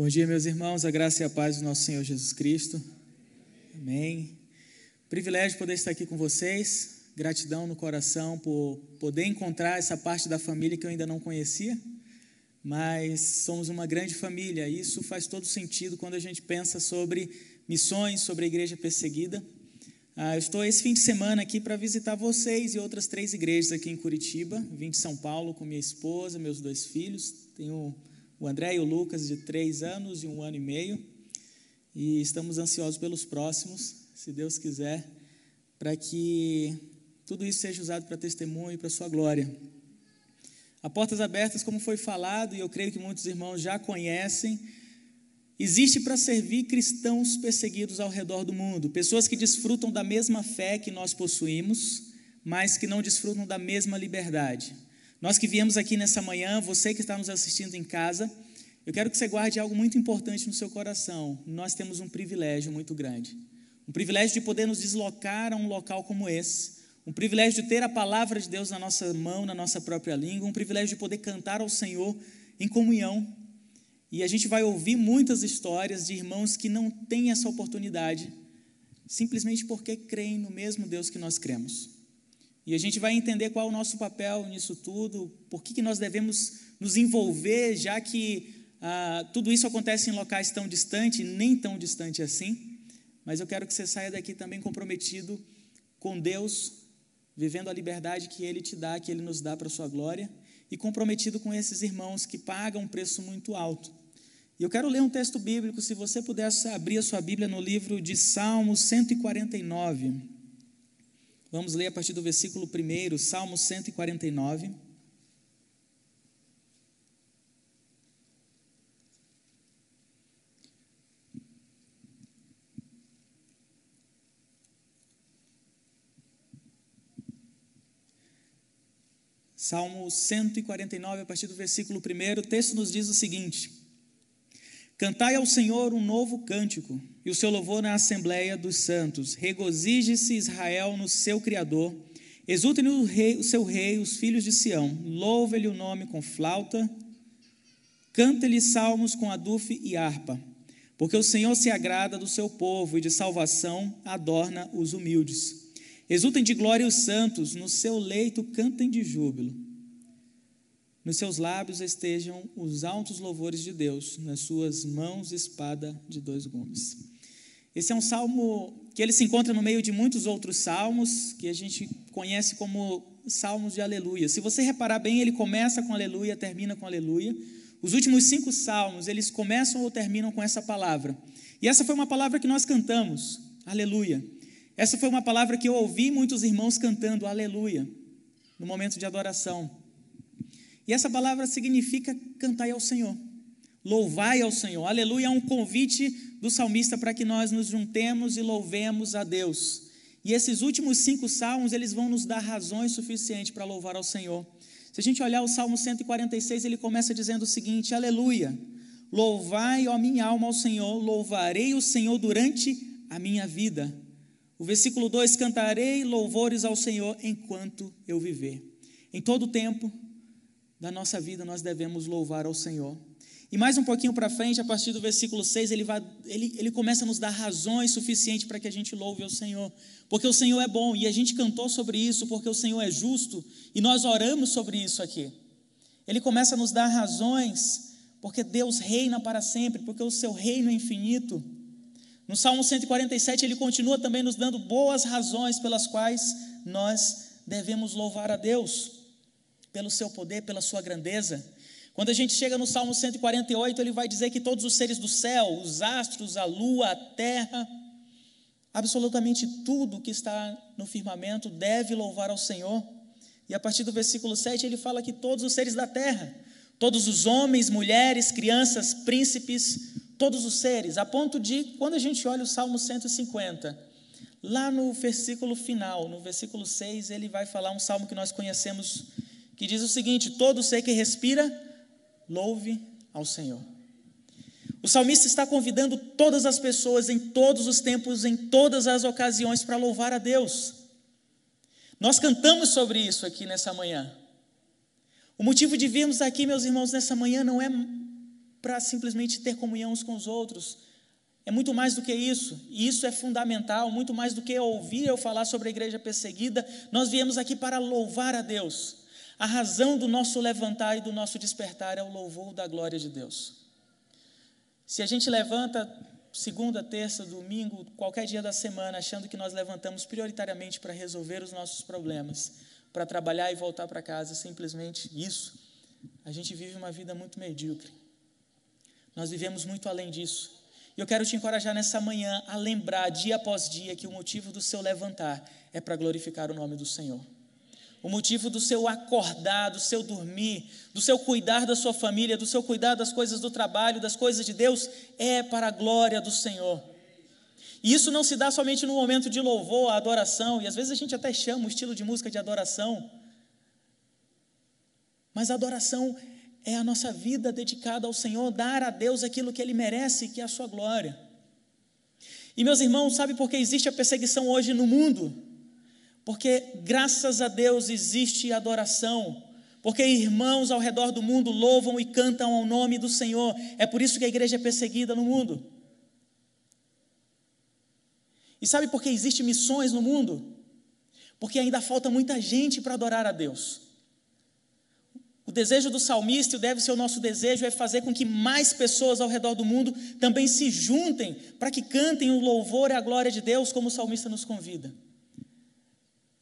Bom dia, meus irmãos, a graça e a paz do nosso Senhor Jesus Cristo. Amém. Privilégio poder estar aqui com vocês. Gratidão no coração por poder encontrar essa parte da família que eu ainda não conhecia, mas somos uma grande família. Isso faz todo sentido quando a gente pensa sobre missões, sobre a igreja perseguida. Ah, eu estou esse fim de semana aqui para visitar vocês e outras três igrejas aqui em Curitiba. Vim de São Paulo com minha esposa, meus dois filhos. Tenho o André e o Lucas, de três anos e um ano e meio. E estamos ansiosos pelos próximos, se Deus quiser, para que tudo isso seja usado para testemunho e para Sua glória. A Portas Abertas, como foi falado, e eu creio que muitos irmãos já conhecem, existe para servir cristãos perseguidos ao redor do mundo, pessoas que desfrutam da mesma fé que nós possuímos, mas que não desfrutam da mesma liberdade. Nós que viemos aqui nessa manhã, você que está nos assistindo em casa, eu quero que você guarde algo muito importante no seu coração. Nós temos um privilégio muito grande. Um privilégio de poder nos deslocar a um local como esse. Um privilégio de ter a palavra de Deus na nossa mão, na nossa própria língua. Um privilégio de poder cantar ao Senhor em comunhão. E a gente vai ouvir muitas histórias de irmãos que não têm essa oportunidade, simplesmente porque creem no mesmo Deus que nós cremos. E a gente vai entender qual é o nosso papel nisso tudo, por que, que nós devemos nos envolver, já que ah, tudo isso acontece em locais tão distantes, nem tão distante assim. Mas eu quero que você saia daqui também comprometido com Deus, vivendo a liberdade que Ele te dá, que Ele nos dá para a sua glória, e comprometido com esses irmãos que pagam um preço muito alto. E eu quero ler um texto bíblico, se você pudesse abrir a sua Bíblia no livro de Salmos 149. Vamos ler a partir do versículo 1, Salmo 149. Salmo 149, a partir do versículo 1, o texto nos diz o seguinte: Cantai ao Senhor um novo cântico, e o seu louvor na Assembleia dos Santos. Regozije-se Israel no seu Criador. Exultem rei, o seu rei, os filhos de Sião. Louve-lhe o nome com flauta. Cante-lhe salmos com adufe e harpa. Porque o Senhor se agrada do seu povo e de salvação adorna os humildes. Exultem de glória os santos, no seu leito cantem de júbilo. Nos seus lábios estejam os altos louvores de Deus, nas suas mãos espada de dois gumes. Esse é um salmo que ele se encontra no meio de muitos outros salmos que a gente conhece como salmos de aleluia. Se você reparar bem, ele começa com aleluia, termina com aleluia. Os últimos cinco salmos, eles começam ou terminam com essa palavra. E essa foi uma palavra que nós cantamos, aleluia. Essa foi uma palavra que eu ouvi muitos irmãos cantando, aleluia, no momento de adoração. E essa palavra significa cantai ao Senhor, louvai ao Senhor. Aleluia é um convite do salmista para que nós nos juntemos e louvemos a Deus. E esses últimos cinco salmos, eles vão nos dar razões suficientes para louvar ao Senhor. Se a gente olhar o Salmo 146, ele começa dizendo o seguinte: Aleluia, louvai, ó minha alma, ao Senhor, louvarei o Senhor durante a minha vida. O versículo 2: Cantarei louvores ao Senhor enquanto eu viver. Em todo tempo, da nossa vida nós devemos louvar ao Senhor. E mais um pouquinho para frente, a partir do versículo 6, ele, vai, ele, ele começa a nos dar razões suficientes para que a gente louve ao Senhor. Porque o Senhor é bom, e a gente cantou sobre isso, porque o Senhor é justo, e nós oramos sobre isso aqui. Ele começa a nos dar razões, porque Deus reina para sempre, porque o seu reino é infinito. No Salmo 147, ele continua também nos dando boas razões pelas quais nós devemos louvar a Deus pelo seu poder, pela sua grandeza. Quando a gente chega no Salmo 148, ele vai dizer que todos os seres do céu, os astros, a lua, a terra, absolutamente tudo que está no firmamento deve louvar ao Senhor. E a partir do versículo 7 ele fala que todos os seres da terra, todos os homens, mulheres, crianças, príncipes, todos os seres, a ponto de, quando a gente olha o Salmo 150, lá no versículo final, no versículo 6, ele vai falar um salmo que nós conhecemos que diz o seguinte: Todo ser que respira, louve ao Senhor. O salmista está convidando todas as pessoas, em todos os tempos, em todas as ocasiões, para louvar a Deus. Nós cantamos sobre isso aqui nessa manhã. O motivo de virmos aqui, meus irmãos, nessa manhã não é para simplesmente ter comunhão uns com os outros. É muito mais do que isso, e isso é fundamental, muito mais do que ouvir eu falar sobre a igreja perseguida. Nós viemos aqui para louvar a Deus. A razão do nosso levantar e do nosso despertar é o louvor da glória de Deus. Se a gente levanta segunda, terça, domingo, qualquer dia da semana, achando que nós levantamos prioritariamente para resolver os nossos problemas, para trabalhar e voltar para casa, simplesmente isso, a gente vive uma vida muito medíocre. Nós vivemos muito além disso. E eu quero te encorajar nessa manhã a lembrar, dia após dia, que o motivo do seu levantar é para glorificar o nome do Senhor. O motivo do seu acordar, do seu dormir, do seu cuidar da sua família, do seu cuidar das coisas do trabalho, das coisas de Deus, é para a glória do Senhor. E isso não se dá somente no momento de louvor, adoração, e às vezes a gente até chama o estilo de música de adoração. Mas a adoração é a nossa vida dedicada ao Senhor, dar a Deus aquilo que Ele merece, que é a sua glória. E meus irmãos, sabe por que existe a perseguição hoje no mundo? Porque graças a Deus existe adoração. Porque irmãos ao redor do mundo louvam e cantam ao nome do Senhor. É por isso que a igreja é perseguida no mundo. E sabe por que existe missões no mundo? Porque ainda falta muita gente para adorar a Deus. O desejo do salmista, e deve ser o nosso desejo, é fazer com que mais pessoas ao redor do mundo também se juntem para que cantem o louvor e a glória de Deus, como o salmista nos convida.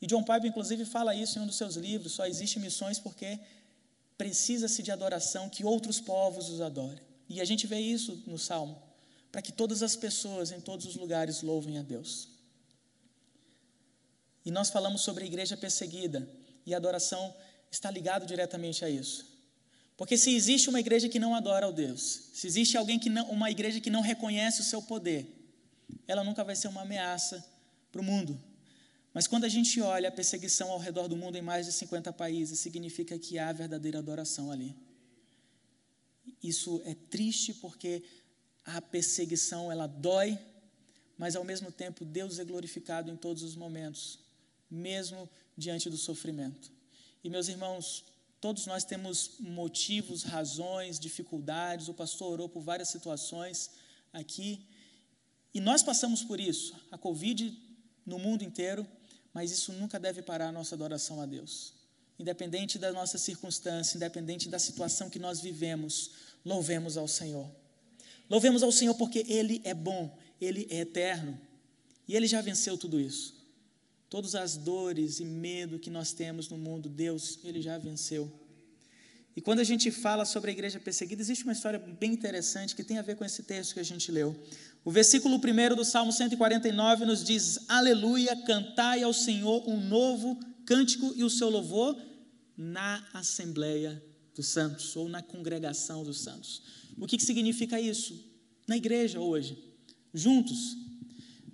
John Piper, inclusive, fala isso em um dos seus livros: só existe missões porque precisa-se de adoração, que outros povos os adorem. E a gente vê isso no Salmo, para que todas as pessoas em todos os lugares louvem a Deus. E nós falamos sobre a igreja perseguida, e a adoração está ligado diretamente a isso. Porque se existe uma igreja que não adora ao Deus, se existe alguém que não, uma igreja que não reconhece o seu poder, ela nunca vai ser uma ameaça para o mundo. Mas quando a gente olha a perseguição ao redor do mundo em mais de 50 países, significa que há verdadeira adoração ali. Isso é triste porque a perseguição ela dói, mas ao mesmo tempo Deus é glorificado em todos os momentos, mesmo diante do sofrimento. E meus irmãos, todos nós temos motivos, razões, dificuldades. O pastor orou por várias situações aqui. E nós passamos por isso. A Covid no mundo inteiro, mas isso nunca deve parar a nossa adoração a Deus. Independente da nossa circunstância, independente da situação que nós vivemos, louvemos ao Senhor. Louvemos ao Senhor porque Ele é bom, Ele é eterno e Ele já venceu tudo isso. Todas as dores e medo que nós temos no mundo, Deus, Ele já venceu. E quando a gente fala sobre a igreja perseguida, existe uma história bem interessante que tem a ver com esse texto que a gente leu. O versículo 1 do Salmo 149 nos diz: Aleluia, cantai ao Senhor um novo cântico e o seu louvor na Assembleia dos Santos, ou na congregação dos santos. O que, que significa isso? Na igreja hoje, juntos.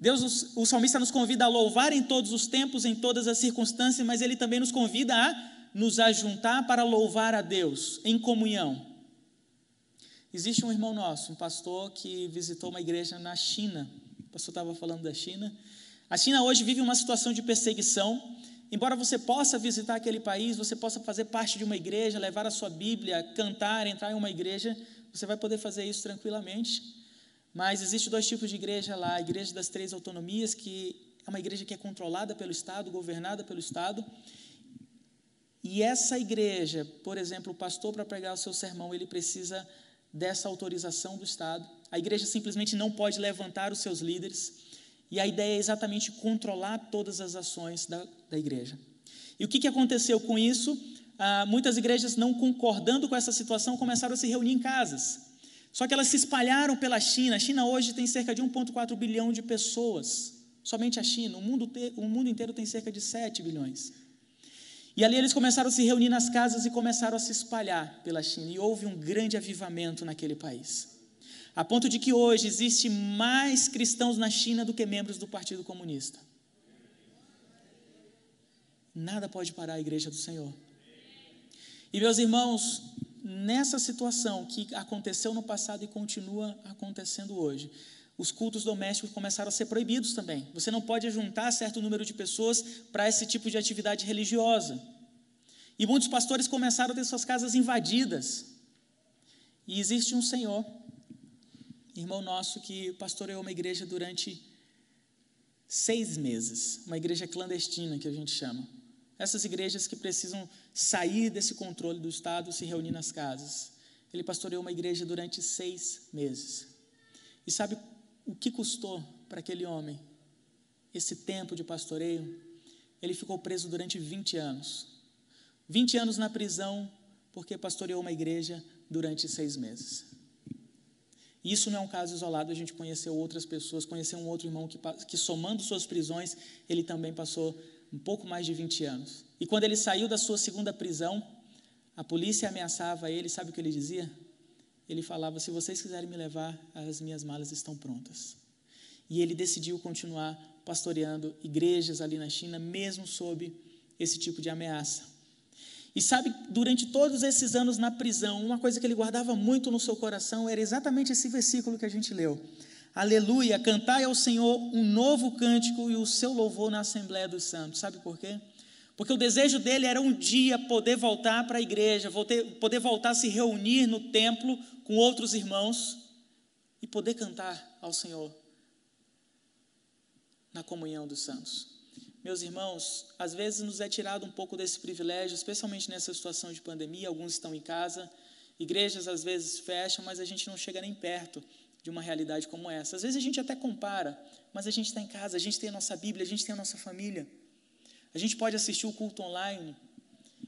Deus, o salmista nos convida a louvar em todos os tempos, em todas as circunstâncias, mas ele também nos convida a nos ajuntar para louvar a Deus em comunhão. Existe um irmão nosso, um pastor que visitou uma igreja na China. O pastor estava falando da China. A China hoje vive uma situação de perseguição. Embora você possa visitar aquele país, você possa fazer parte de uma igreja, levar a sua Bíblia, cantar, entrar em uma igreja, você vai poder fazer isso tranquilamente. Mas existe dois tipos de igreja lá: a igreja das três autonomias, que é uma igreja que é controlada pelo Estado, governada pelo Estado, e essa igreja, por exemplo, o pastor para pregar o seu sermão, ele precisa dessa autorização do Estado. A igreja simplesmente não pode levantar os seus líderes. E a ideia é exatamente controlar todas as ações da, da igreja. E o que, que aconteceu com isso? Ah, muitas igrejas, não concordando com essa situação, começaram a se reunir em casas. Só que elas se espalharam pela China. A China hoje tem cerca de 1,4 bilhão de pessoas. Somente a China. O mundo, te, o mundo inteiro tem cerca de 7 bilhões. E ali eles começaram a se reunir nas casas e começaram a se espalhar pela China. E houve um grande avivamento naquele país. A ponto de que hoje existe mais cristãos na China do que membros do Partido Comunista. Nada pode parar a igreja do Senhor. E meus irmãos, nessa situação que aconteceu no passado e continua acontecendo hoje, os cultos domésticos começaram a ser proibidos também. Você não pode juntar certo número de pessoas para esse tipo de atividade religiosa. E muitos pastores começaram a ter suas casas invadidas. E existe um senhor, irmão nosso, que pastoreou uma igreja durante seis meses, uma igreja clandestina que a gente chama. Essas igrejas que precisam sair desse controle do Estado, se reunir nas casas. Ele pastoreou uma igreja durante seis meses. E sabe o que custou para aquele homem esse tempo de pastoreio? Ele ficou preso durante 20 anos. 20 anos na prisão, porque pastoreou uma igreja durante seis meses. Isso não é um caso isolado, a gente conheceu outras pessoas, conheceu um outro irmão que, que somando suas prisões, ele também passou um pouco mais de 20 anos. E quando ele saiu da sua segunda prisão, a polícia ameaçava ele, sabe o que ele dizia? Ele falava: Se vocês quiserem me levar, as minhas malas estão prontas. E ele decidiu continuar pastoreando igrejas ali na China, mesmo sob esse tipo de ameaça. E sabe, durante todos esses anos na prisão, uma coisa que ele guardava muito no seu coração era exatamente esse versículo que a gente leu. Aleluia, cantai ao Senhor um novo cântico e o seu louvor na Assembleia dos Santos. Sabe por quê? Porque o desejo dele era um dia poder voltar para a igreja, poder voltar a se reunir no templo com outros irmãos e poder cantar ao Senhor na comunhão dos santos. Meus irmãos, às vezes nos é tirado um pouco desse privilégio, especialmente nessa situação de pandemia. Alguns estão em casa, igrejas às vezes fecham, mas a gente não chega nem perto de uma realidade como essa. Às vezes a gente até compara, mas a gente está em casa, a gente tem a nossa Bíblia, a gente tem a nossa família. A gente pode assistir o culto online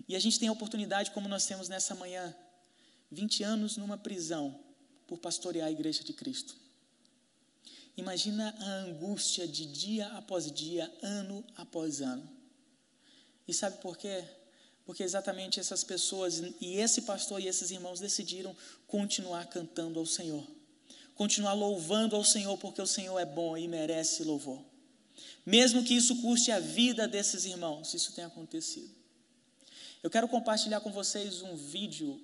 e a gente tem a oportunidade, como nós temos nessa manhã, 20 anos numa prisão por pastorear a igreja de Cristo. Imagina a angústia de dia após dia, ano após ano. E sabe por quê? Porque exatamente essas pessoas e esse pastor e esses irmãos decidiram continuar cantando ao Senhor, continuar louvando ao Senhor, porque o Senhor é bom e merece louvor. Mesmo que isso custe a vida desses irmãos, isso tem acontecido. Eu quero compartilhar com vocês um vídeo,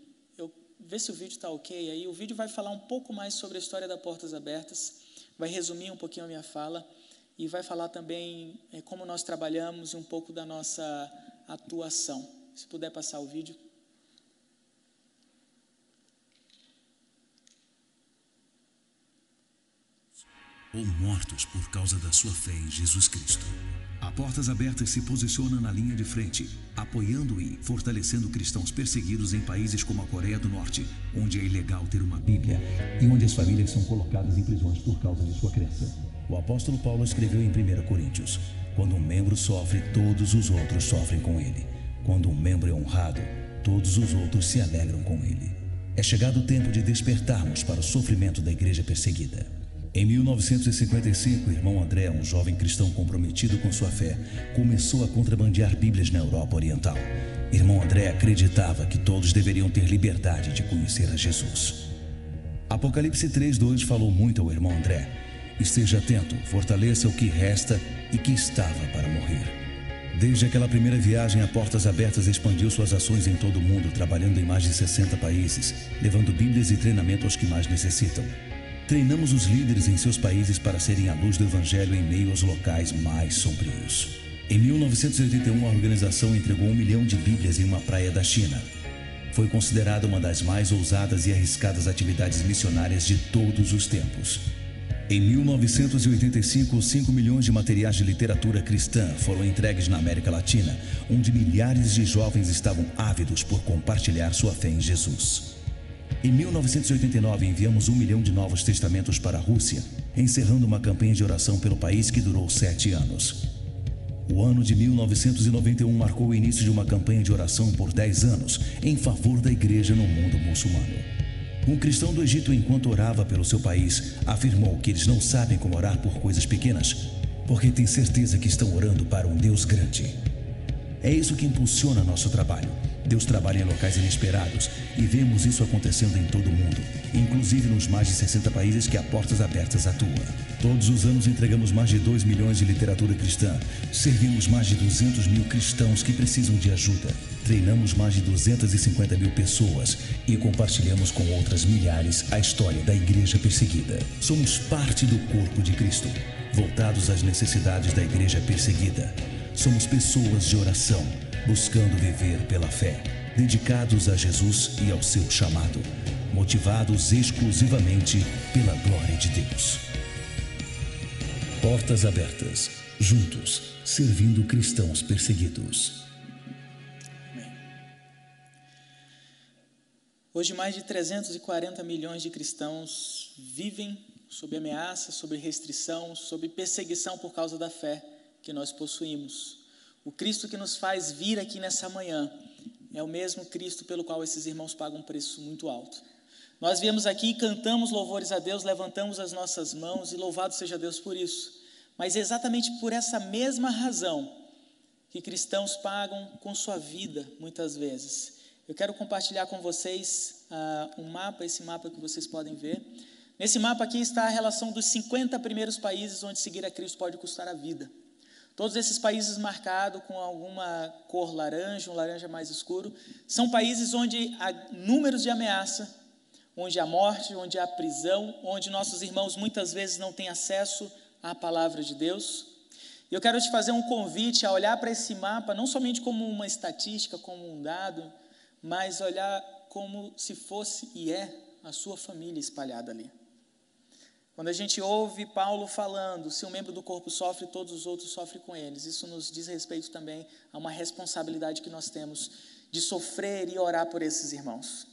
ver se o vídeo está ok aí. O vídeo vai falar um pouco mais sobre a história da Portas Abertas vai resumir um pouquinho a minha fala e vai falar também é, como nós trabalhamos e um pouco da nossa atuação. Se puder passar o vídeo. Ou mortos por causa da sua fé em Jesus Cristo. A Portas Abertas se posiciona na linha de frente, apoiando e fortalecendo cristãos perseguidos em países como a Coreia do Norte, onde é ilegal ter uma Bíblia e onde as famílias são colocadas em prisões por causa de sua crença. O apóstolo Paulo escreveu em 1 Coríntios: Quando um membro sofre, todos os outros sofrem com ele. Quando um membro é honrado, todos os outros se alegram com ele. É chegado o tempo de despertarmos para o sofrimento da igreja perseguida. Em 1955, o irmão André, um jovem cristão comprometido com sua fé, começou a contrabandear Bíblias na Europa Oriental. Irmão André acreditava que todos deveriam ter liberdade de conhecer a Jesus. Apocalipse 3:2 falou muito ao irmão André: Esteja atento, fortaleça o que resta e que estava para morrer. Desde aquela primeira viagem, a Portas Abertas expandiu suas ações em todo o mundo, trabalhando em mais de 60 países, levando Bíblias e treinamento aos que mais necessitam. Treinamos os líderes em seus países para serem a luz do Evangelho em meio aos locais mais sombrios. Em 1981, a organização entregou um milhão de Bíblias em uma praia da China. Foi considerada uma das mais ousadas e arriscadas atividades missionárias de todos os tempos. Em 1985, 5 milhões de materiais de literatura cristã foram entregues na América Latina, onde milhares de jovens estavam ávidos por compartilhar sua fé em Jesus. Em 1989, enviamos um milhão de novos testamentos para a Rússia, encerrando uma campanha de oração pelo país que durou sete anos. O ano de 1991 marcou o início de uma campanha de oração por dez anos em favor da igreja no mundo muçulmano. Um cristão do Egito, enquanto orava pelo seu país, afirmou que eles não sabem como orar por coisas pequenas, porque têm certeza que estão orando para um Deus grande. É isso que impulsiona nosso trabalho Deus trabalha em locais inesperados e vemos isso acontecendo em todo o mundo, inclusive nos mais de 60 países que a Portas Abertas atua. Todos os anos entregamos mais de 2 milhões de literatura cristã, servimos mais de 200 mil cristãos que precisam de ajuda, treinamos mais de 250 mil pessoas e compartilhamos com outras milhares a história da igreja perseguida. Somos parte do corpo de Cristo, voltados às necessidades da igreja perseguida. Somos pessoas de oração buscando viver pela fé, dedicados a Jesus e ao seu chamado. motivados exclusivamente pela glória de Deus. Portas abertas, juntos, servindo cristãos perseguidos. Hoje, mais de 340 milhões de cristãos vivem sob ameaça, sob restrição, sob perseguição por causa da fé que nós possuímos. O Cristo que nos faz vir aqui nessa manhã é o mesmo Cristo pelo qual esses irmãos pagam um preço muito alto. Nós viemos aqui cantamos louvores a Deus, levantamos as nossas mãos e louvado seja Deus por isso. Mas é exatamente por essa mesma razão que cristãos pagam com sua vida, muitas vezes. Eu quero compartilhar com vocês uh, um mapa, esse mapa que vocês podem ver. Nesse mapa aqui está a relação dos 50 primeiros países onde seguir a Cristo pode custar a vida. Todos esses países marcados com alguma cor laranja, um laranja mais escuro, são países onde há números de ameaça, onde há morte, onde há prisão, onde nossos irmãos muitas vezes não têm acesso à palavra de Deus. E eu quero te fazer um convite a olhar para esse mapa não somente como uma estatística, como um dado, mas olhar como se fosse e é a sua família espalhada ali. Quando a gente ouve Paulo falando, se um membro do corpo sofre, todos os outros sofrem com eles. Isso nos diz respeito também a uma responsabilidade que nós temos de sofrer e orar por esses irmãos.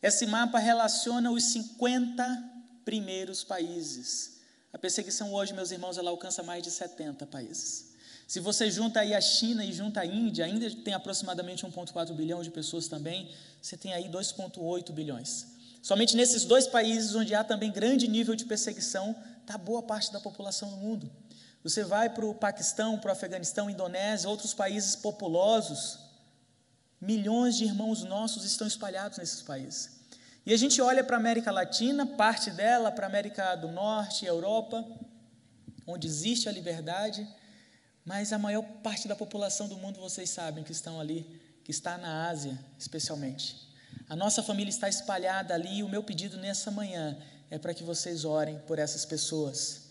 Esse mapa relaciona os 50 primeiros países. A perseguição hoje, meus irmãos, ela alcança mais de 70 países. Se você junta aí a China e junta a Índia, ainda tem aproximadamente 1,4 bilhão de pessoas também, você tem aí 2,8 bilhões. Somente nesses dois países, onde há também grande nível de perseguição, está boa parte da população do mundo. Você vai para o Paquistão, para o Afeganistão, Indonésia, outros países populosos, milhões de irmãos nossos estão espalhados nesses países. E a gente olha para a América Latina, parte dela, para a América do Norte, Europa, onde existe a liberdade, mas a maior parte da população do mundo, vocês sabem, que estão ali, que está na Ásia, especialmente. A nossa família está espalhada ali e o meu pedido nessa manhã é para que vocês orem por essas pessoas.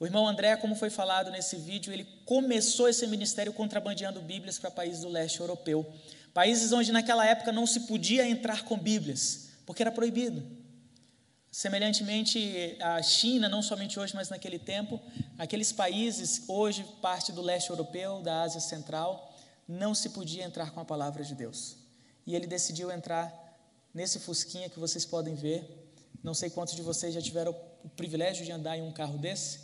O irmão André, como foi falado nesse vídeo, ele começou esse ministério contrabandeando Bíblias para países do leste europeu. Países onde naquela época não se podia entrar com Bíblias, porque era proibido. Semelhantemente à China, não somente hoje, mas naquele tempo, aqueles países, hoje parte do leste europeu, da Ásia Central, não se podia entrar com a palavra de Deus. E ele decidiu entrar nesse Fusquinha que vocês podem ver. Não sei quantos de vocês já tiveram o privilégio de andar em um carro desse,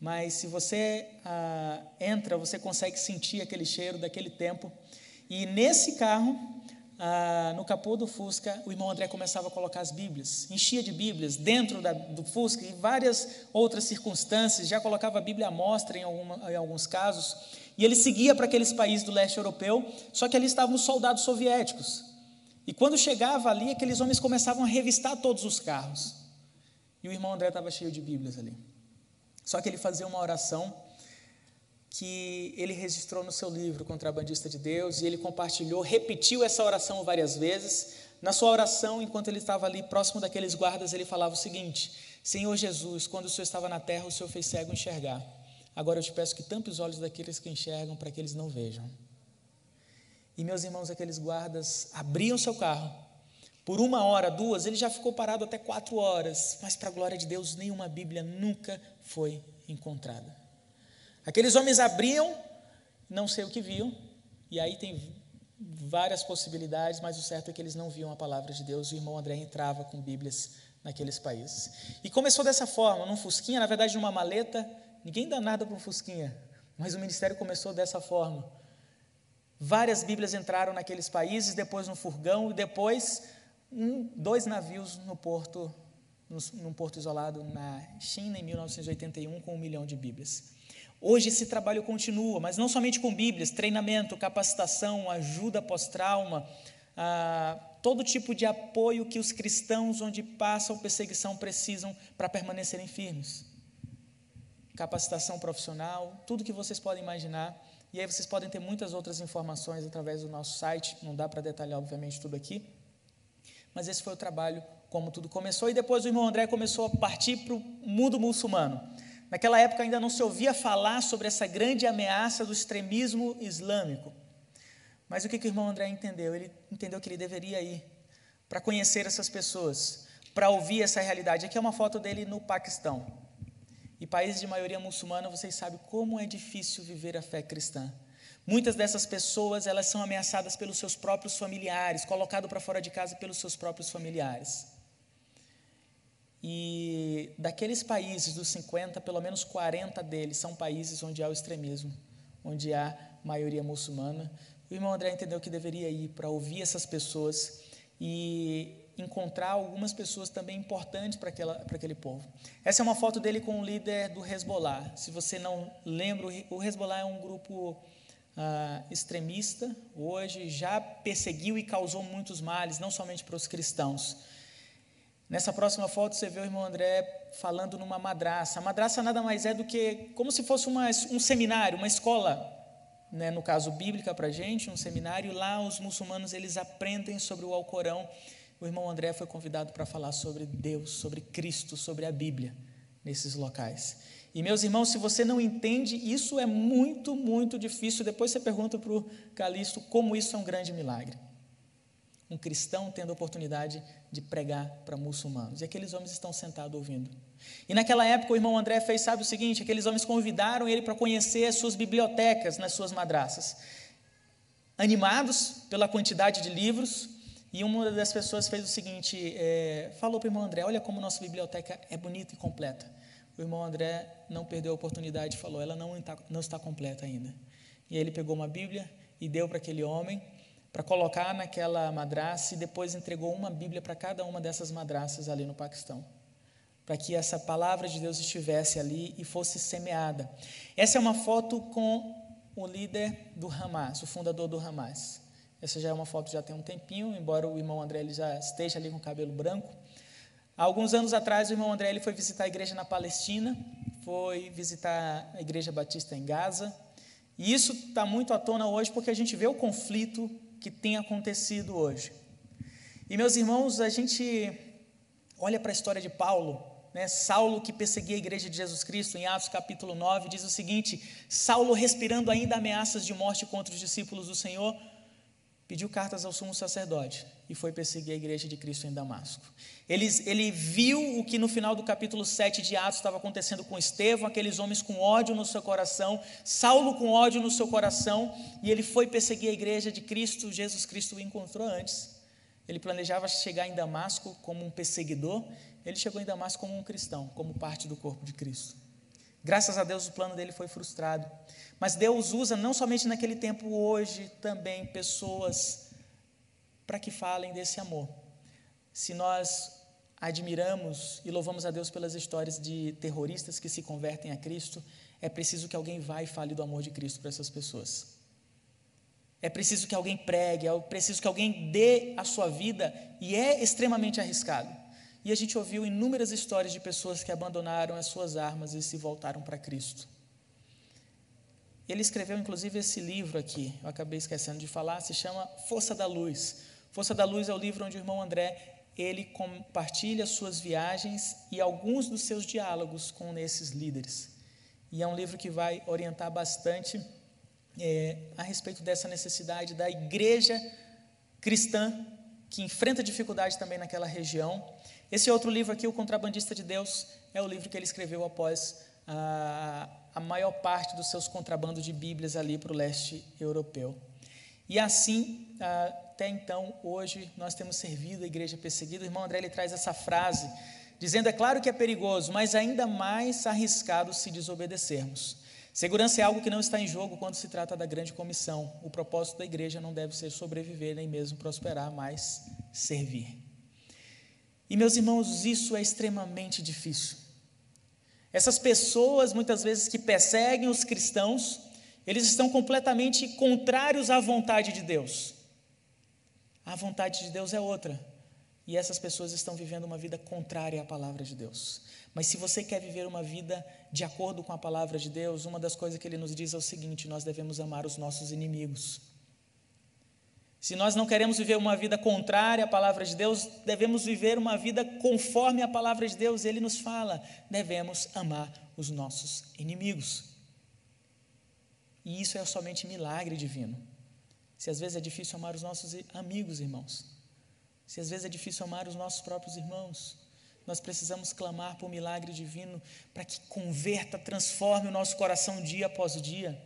mas se você ah, entra, você consegue sentir aquele cheiro daquele tempo. E nesse carro, ah, no capô do Fusca, o irmão André começava a colocar as Bíblias, enchia de Bíblias dentro da, do Fusca e várias outras circunstâncias, já colocava a Bíblia à mostra em, alguma, em alguns casos, e ele seguia para aqueles países do leste europeu, só que ali estavam os soldados soviéticos. E quando chegava ali, aqueles homens começavam a revistar todos os carros. E o irmão André estava cheio de Bíblias ali. Só que ele fazia uma oração que ele registrou no seu livro Contrabandista de Deus e ele compartilhou, repetiu essa oração várias vezes. Na sua oração, enquanto ele estava ali próximo daqueles guardas, ele falava o seguinte: Senhor Jesus, quando o Senhor estava na terra, o Senhor fez cego enxergar. Agora eu te peço que tampe os olhos daqueles que enxergam para que eles não vejam. E meus irmãos, aqueles guardas abriam seu carro. Por uma hora, duas, ele já ficou parado até quatro horas. Mas, para a glória de Deus, nenhuma Bíblia nunca foi encontrada. Aqueles homens abriam, não sei o que viam, e aí tem várias possibilidades, mas o certo é que eles não viam a palavra de Deus. O irmão André entrava com Bíblias naqueles países. E começou dessa forma, num fusquinha, na verdade, numa maleta. Ninguém dá nada para um fusquinha, mas o ministério começou dessa forma Várias Bíblias entraram naqueles países, depois no furgão e depois um, dois navios no porto, num porto isolado na China em 1981 com um milhão de Bíblias. Hoje esse trabalho continua, mas não somente com Bíblias, treinamento, capacitação, ajuda pós-trauma, ah, todo tipo de apoio que os cristãos onde passam perseguição precisam para permanecerem firmes. Capacitação profissional, tudo que vocês podem imaginar e aí vocês podem ter muitas outras informações através do nosso site, não dá para detalhar, obviamente, tudo aqui. Mas esse foi o trabalho, como tudo começou. E depois o irmão André começou a partir para o mundo muçulmano. Naquela época ainda não se ouvia falar sobre essa grande ameaça do extremismo islâmico. Mas o que, que o irmão André entendeu? Ele entendeu que ele deveria ir para conhecer essas pessoas, para ouvir essa realidade. Aqui é uma foto dele no Paquistão. E países de maioria muçulmana, vocês sabem como é difícil viver a fé cristã. Muitas dessas pessoas, elas são ameaçadas pelos seus próprios familiares, colocado para fora de casa pelos seus próprios familiares. E daqueles países, dos 50, pelo menos 40 deles são países onde há o extremismo, onde há maioria muçulmana. O irmão André entendeu que deveria ir para ouvir essas pessoas e encontrar algumas pessoas também importantes para, aquela, para aquele povo. Essa é uma foto dele com o líder do Hezbollah. Se você não lembra, o Hezbollah é um grupo ah, extremista, hoje já perseguiu e causou muitos males, não somente para os cristãos. Nessa próxima foto você vê o irmão André falando numa madraça. A madraça nada mais é do que como se fosse uma, um seminário, uma escola, né, no caso bíblica para gente, um seminário. Lá os muçulmanos eles aprendem sobre o Alcorão. O irmão André foi convidado para falar sobre Deus, sobre Cristo, sobre a Bíblia nesses locais. E meus irmãos, se você não entende, isso é muito, muito difícil. Depois você pergunta para o Calixto como isso é um grande milagre um cristão tendo a oportunidade de pregar para muçulmanos. E aqueles homens estão sentados ouvindo. E naquela época o irmão André fez, sabe o seguinte: aqueles homens convidaram ele para conhecer as suas bibliotecas nas suas madraças. Animados pela quantidade de livros, e uma das pessoas fez o seguinte: é, falou para o irmão André: Olha como nossa biblioteca é bonita e completa. O irmão André não perdeu a oportunidade falou: Ela não está, não está completa ainda. E ele pegou uma Bíblia e deu para aquele homem para colocar naquela madraça e depois entregou uma Bíblia para cada uma dessas madraças ali no Paquistão, para que essa palavra de Deus estivesse ali e fosse semeada. Essa é uma foto com o líder do Hamas, o fundador do Hamas. Essa já é uma foto já tem um tempinho, embora o irmão André ele já esteja ali com cabelo branco. Há alguns anos atrás, o irmão André ele foi visitar a igreja na Palestina, foi visitar a igreja batista em Gaza. E isso está muito à tona hoje porque a gente vê o conflito que tem acontecido hoje. E meus irmãos, a gente olha para a história de Paulo, né? Saulo que perseguia a igreja de Jesus Cristo, em Atos capítulo 9, diz o seguinte: Saulo, respirando ainda ameaças de morte contra os discípulos do Senhor, pediu cartas ao sumo sacerdote e foi perseguir a igreja de Cristo em Damasco. Ele, ele viu o que no final do capítulo 7 de Atos estava acontecendo com Estevão, aqueles homens com ódio no seu coração, Saulo com ódio no seu coração, e ele foi perseguir a igreja de Cristo. Jesus Cristo o encontrou antes. Ele planejava chegar em Damasco como um perseguidor, ele chegou em Damasco como um cristão, como parte do corpo de Cristo. Graças a Deus o plano dele foi frustrado. Mas Deus usa não somente naquele tempo, hoje também pessoas para que falem desse amor. Se nós admiramos e louvamos a Deus pelas histórias de terroristas que se convertem a Cristo, é preciso que alguém vá e fale do amor de Cristo para essas pessoas. É preciso que alguém pregue, é preciso que alguém dê a sua vida, e é extremamente arriscado. E a gente ouviu inúmeras histórias de pessoas que abandonaram as suas armas e se voltaram para Cristo. Ele escreveu inclusive esse livro aqui, eu acabei esquecendo de falar, se chama Força da Luz. Força da Luz é o livro onde o irmão André ele compartilha suas viagens e alguns dos seus diálogos com esses líderes. E é um livro que vai orientar bastante é, a respeito dessa necessidade da igreja cristã que enfrenta dificuldade também naquela região. Esse outro livro aqui, O Contrabandista de Deus, é o livro que ele escreveu após a, a maior parte dos seus contrabandos de Bíblias ali para o leste europeu. E assim, até então, hoje, nós temos servido a igreja perseguida. O irmão André ele traz essa frase, dizendo: é claro que é perigoso, mas ainda mais arriscado se desobedecermos. Segurança é algo que não está em jogo quando se trata da grande comissão. O propósito da igreja não deve ser sobreviver nem mesmo prosperar, mas servir. E meus irmãos, isso é extremamente difícil. Essas pessoas, muitas vezes, que perseguem os cristãos, eles estão completamente contrários à vontade de Deus. A vontade de Deus é outra. E essas pessoas estão vivendo uma vida contrária à palavra de Deus. Mas se você quer viver uma vida de acordo com a palavra de Deus, uma das coisas que ele nos diz é o seguinte: nós devemos amar os nossos inimigos. Se nós não queremos viver uma vida contrária à palavra de Deus, devemos viver uma vida conforme a palavra de Deus. Ele nos fala, devemos amar os nossos inimigos. E isso é somente milagre divino. Se às vezes é difícil amar os nossos amigos, irmãos, se às vezes é difícil amar os nossos próprios irmãos, nós precisamos clamar por milagre divino para que converta, transforme o nosso coração dia após dia.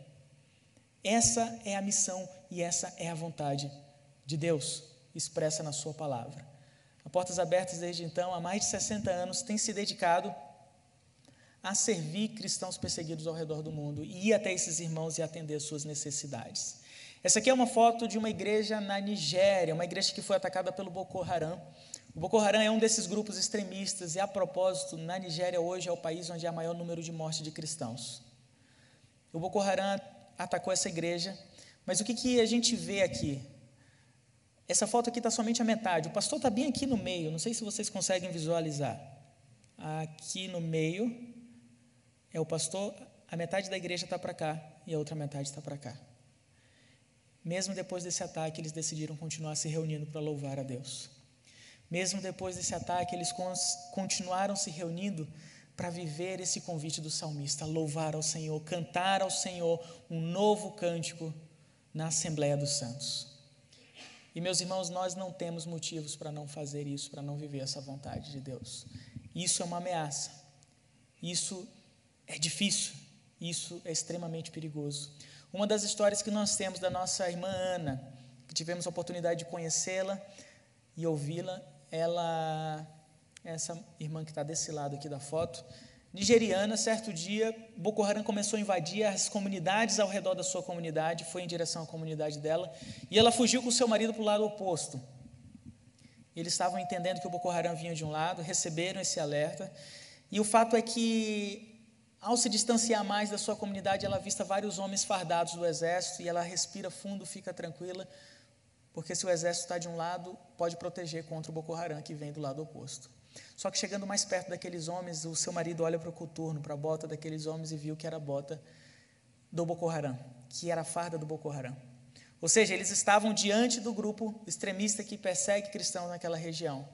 Essa é a missão e essa é a vontade de Deus, expressa na Sua palavra. A Portas Abertas, desde então, há mais de 60 anos, tem se dedicado a servir cristãos perseguidos ao redor do mundo e ir até esses irmãos e atender suas necessidades. Essa aqui é uma foto de uma igreja na Nigéria, uma igreja que foi atacada pelo Boko Haram. O Boko Haram é um desses grupos extremistas e, a propósito, na Nigéria hoje é o país onde há maior número de mortes de cristãos. O Boko Haram atacou essa igreja, mas o que, que a gente vê aqui? Essa foto aqui está somente a metade. O pastor está bem aqui no meio, não sei se vocês conseguem visualizar. Aqui no meio é o pastor, a metade da igreja está para cá e a outra metade está para cá. Mesmo depois desse ataque, eles decidiram continuar se reunindo para louvar a Deus. Mesmo depois desse ataque, eles continuaram se reunindo para viver esse convite do salmista, louvar ao Senhor, cantar ao Senhor um novo cântico na Assembleia dos Santos. E meus irmãos, nós não temos motivos para não fazer isso, para não viver essa vontade de Deus. Isso é uma ameaça. Isso é difícil. Isso é extremamente perigoso. Uma das histórias que nós temos da nossa irmã Ana, que tivemos a oportunidade de conhecê-la e ouvi-la, ela, essa irmã que está desse lado aqui da foto, nigeriana, certo dia, Boko Haram começou a invadir as comunidades ao redor da sua comunidade, foi em direção à comunidade dela, e ela fugiu com seu marido para o lado oposto. Eles estavam entendendo que o Boko Haram vinha de um lado, receberam esse alerta, e o fato é que ao se distanciar mais da sua comunidade, ela avista vários homens fardados do exército e ela respira fundo, fica tranquila, porque se o exército está de um lado, pode proteger contra o Boko Haram que vem do lado oposto. Só que chegando mais perto daqueles homens, o seu marido olha para o coturno, para a bota daqueles homens e viu que era a bota do Boko Haram, que era a farda do Boko Haram. Ou seja, eles estavam diante do grupo extremista que persegue cristãos naquela região.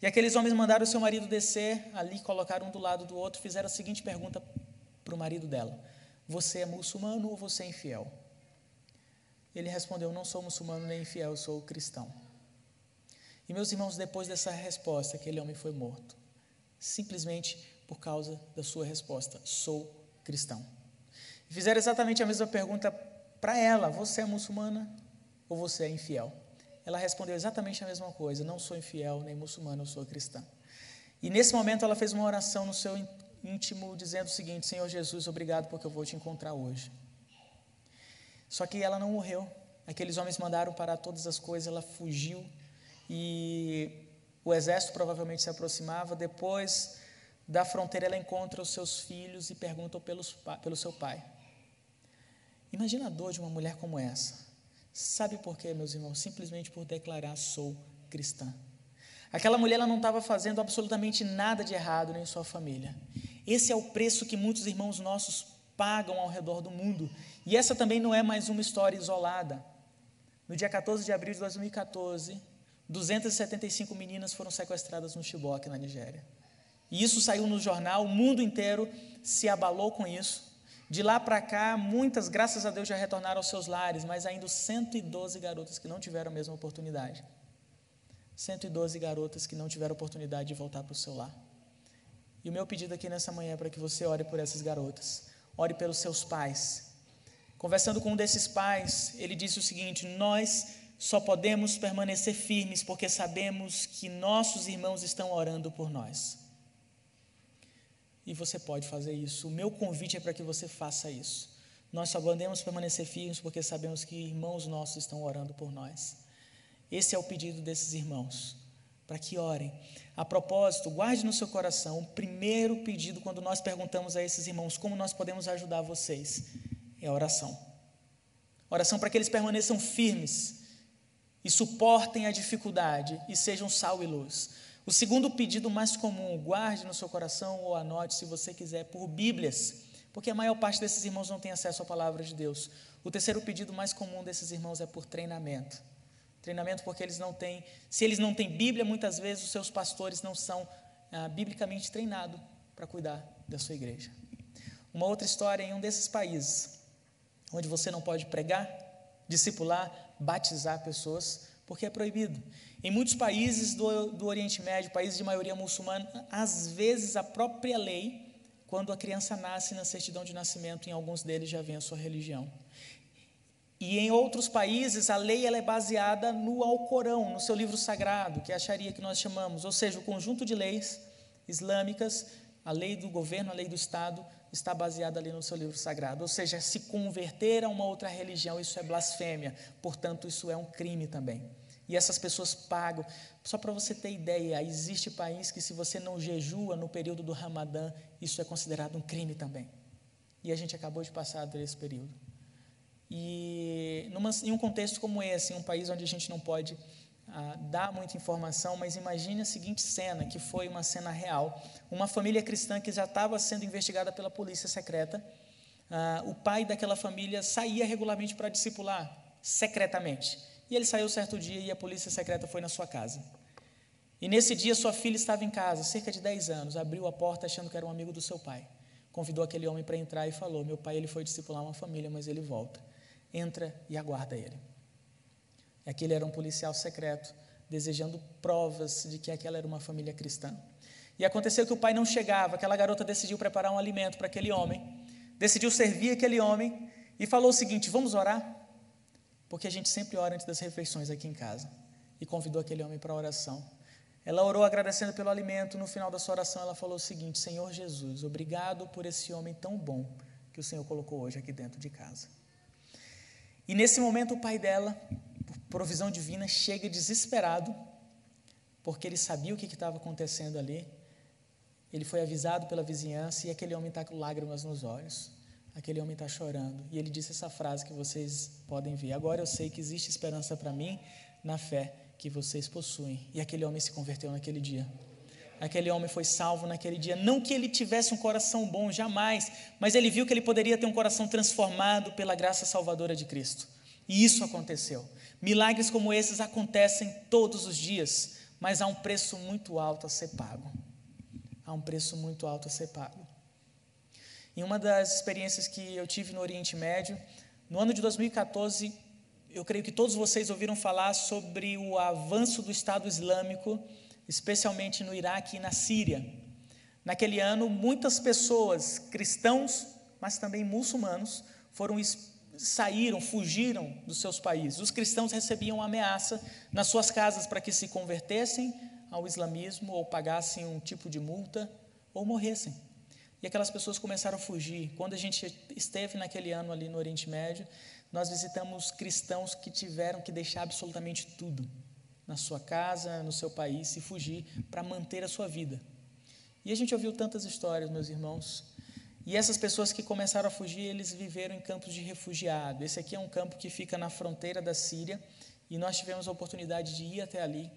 E aqueles homens mandaram o seu marido descer ali, colocaram um do lado do outro, fizeram a seguinte pergunta para o marido dela: Você é muçulmano ou você é infiel? Ele respondeu: Não sou muçulmano nem infiel, sou cristão. E meus irmãos, depois dessa resposta, aquele homem foi morto, simplesmente por causa da sua resposta: Sou cristão. Fizeram exatamente a mesma pergunta para ela: Você é muçulmana ou você é infiel? ela respondeu exatamente a mesma coisa: Não sou infiel nem muçulmano, eu sou cristã. E nesse momento ela fez uma oração no seu íntimo, dizendo o seguinte: Senhor Jesus, obrigado porque eu vou te encontrar hoje. Só que ela não morreu. Aqueles homens mandaram parar todas as coisas, ela fugiu e o exército provavelmente se aproximava. Depois da fronteira, ela encontra os seus filhos e pergunta pelos, pelo seu pai. Imagina a dor de uma mulher como essa. Sabe por quê, meus irmãos? Simplesmente por declarar sou cristã. Aquela mulher ela não estava fazendo absolutamente nada de errado nem sua família. Esse é o preço que muitos irmãos nossos pagam ao redor do mundo. E essa também não é mais uma história isolada. No dia 14 de abril de 2014, 275 meninas foram sequestradas no Chibok, na Nigéria. E isso saiu no jornal, o mundo inteiro se abalou com isso. De lá para cá, muitas, graças a Deus, já retornaram aos seus lares, mas ainda 112 garotas que não tiveram a mesma oportunidade. 112 garotas que não tiveram oportunidade de voltar para o seu lar. E o meu pedido aqui nessa manhã é para que você ore por essas garotas, ore pelos seus pais. Conversando com um desses pais, ele disse o seguinte: Nós só podemos permanecer firmes porque sabemos que nossos irmãos estão orando por nós. E você pode fazer isso. O meu convite é para que você faça isso. Nós só podemos permanecer firmes porque sabemos que irmãos nossos estão orando por nós. Esse é o pedido desses irmãos, para que orem. A propósito, guarde no seu coração o primeiro pedido quando nós perguntamos a esses irmãos como nós podemos ajudar vocês é a oração. Oração para que eles permaneçam firmes e suportem a dificuldade e sejam sal e luz. O segundo pedido mais comum, guarde no seu coração ou anote, se você quiser, por Bíblias, porque a maior parte desses irmãos não tem acesso à palavra de Deus. O terceiro pedido mais comum desses irmãos é por treinamento. Treinamento porque eles não têm, se eles não têm Bíblia, muitas vezes os seus pastores não são ah, biblicamente treinados para cuidar da sua igreja. Uma outra história em um desses países, onde você não pode pregar, discipular, batizar pessoas, porque é proibido. Em muitos países do, do Oriente Médio, países de maioria muçulmana, às vezes a própria lei, quando a criança nasce na certidão de nascimento, em alguns deles já vem a sua religião. E em outros países, a lei ela é baseada no Alcorão, no seu livro sagrado, que é a Sharia que nós chamamos, ou seja, o conjunto de leis islâmicas, a lei do governo, a lei do Estado, está baseada ali no seu livro sagrado. Ou seja, se converter a uma outra religião, isso é blasfêmia, portanto, isso é um crime também. E essas pessoas pagam. Só para você ter ideia, existe país que, se você não jejua no período do Ramadã, isso é considerado um crime também. E a gente acabou de passar por esse período. E numa, em um contexto como esse, em um país onde a gente não pode dar muita informação, mas imagine a seguinte cena, que foi uma cena real. Uma família cristã que já estava sendo investigada pela polícia secreta. Ah, o pai daquela família saía regularmente para discipular, secretamente. E ele saiu certo dia e a polícia secreta foi na sua casa. E nesse dia sua filha estava em casa, cerca de 10 anos, abriu a porta achando que era um amigo do seu pai. Convidou aquele homem para entrar e falou: "Meu pai ele foi discipular uma família, mas ele volta. Entra e aguarda ele." Aquele era um policial secreto, desejando provas de que aquela era uma família cristã. E aconteceu que o pai não chegava, aquela garota decidiu preparar um alimento para aquele homem, decidiu servir aquele homem e falou o seguinte: "Vamos orar?" porque a gente sempre ora antes das refeições aqui em casa. E convidou aquele homem para a oração. Ela orou agradecendo pelo alimento. No final da sua oração, ela falou o seguinte: Senhor Jesus, obrigado por esse homem tão bom que o Senhor colocou hoje aqui dentro de casa. E nesse momento, o pai dela, provisão divina, chega desesperado, porque ele sabia o que estava acontecendo ali. Ele foi avisado pela vizinhança e aquele homem está com lágrimas nos olhos aquele homem está chorando. E ele disse essa frase que vocês podem ver: Agora eu sei que existe esperança para mim na fé que vocês possuem. E aquele homem se converteu naquele dia. Aquele homem foi salvo naquele dia. Não que ele tivesse um coração bom, jamais, mas ele viu que ele poderia ter um coração transformado pela graça salvadora de Cristo. E isso aconteceu. Milagres como esses acontecem todos os dias, mas há um preço muito alto a ser pago. Há um preço muito alto a ser pago. Em uma das experiências que eu tive no Oriente Médio, no ano de 2014, eu creio que todos vocês ouviram falar sobre o avanço do Estado Islâmico, especialmente no Iraque e na Síria. Naquele ano, muitas pessoas, cristãos, mas também muçulmanos, foram saíram, fugiram dos seus países. Os cristãos recebiam ameaça nas suas casas para que se convertessem ao islamismo ou pagassem um tipo de multa ou morressem. E aquelas pessoas começaram a fugir. Quando a gente esteve naquele ano ali no Oriente Médio, nós visitamos cristãos que tiveram que deixar absolutamente tudo na sua casa, no seu país e fugir para manter a sua vida. E a gente ouviu tantas histórias, meus irmãos. E essas pessoas que começaram a fugir, eles viveram em campos de refugiado. Esse aqui é um campo que fica na fronteira da Síria e nós tivemos a oportunidade de ir até ali.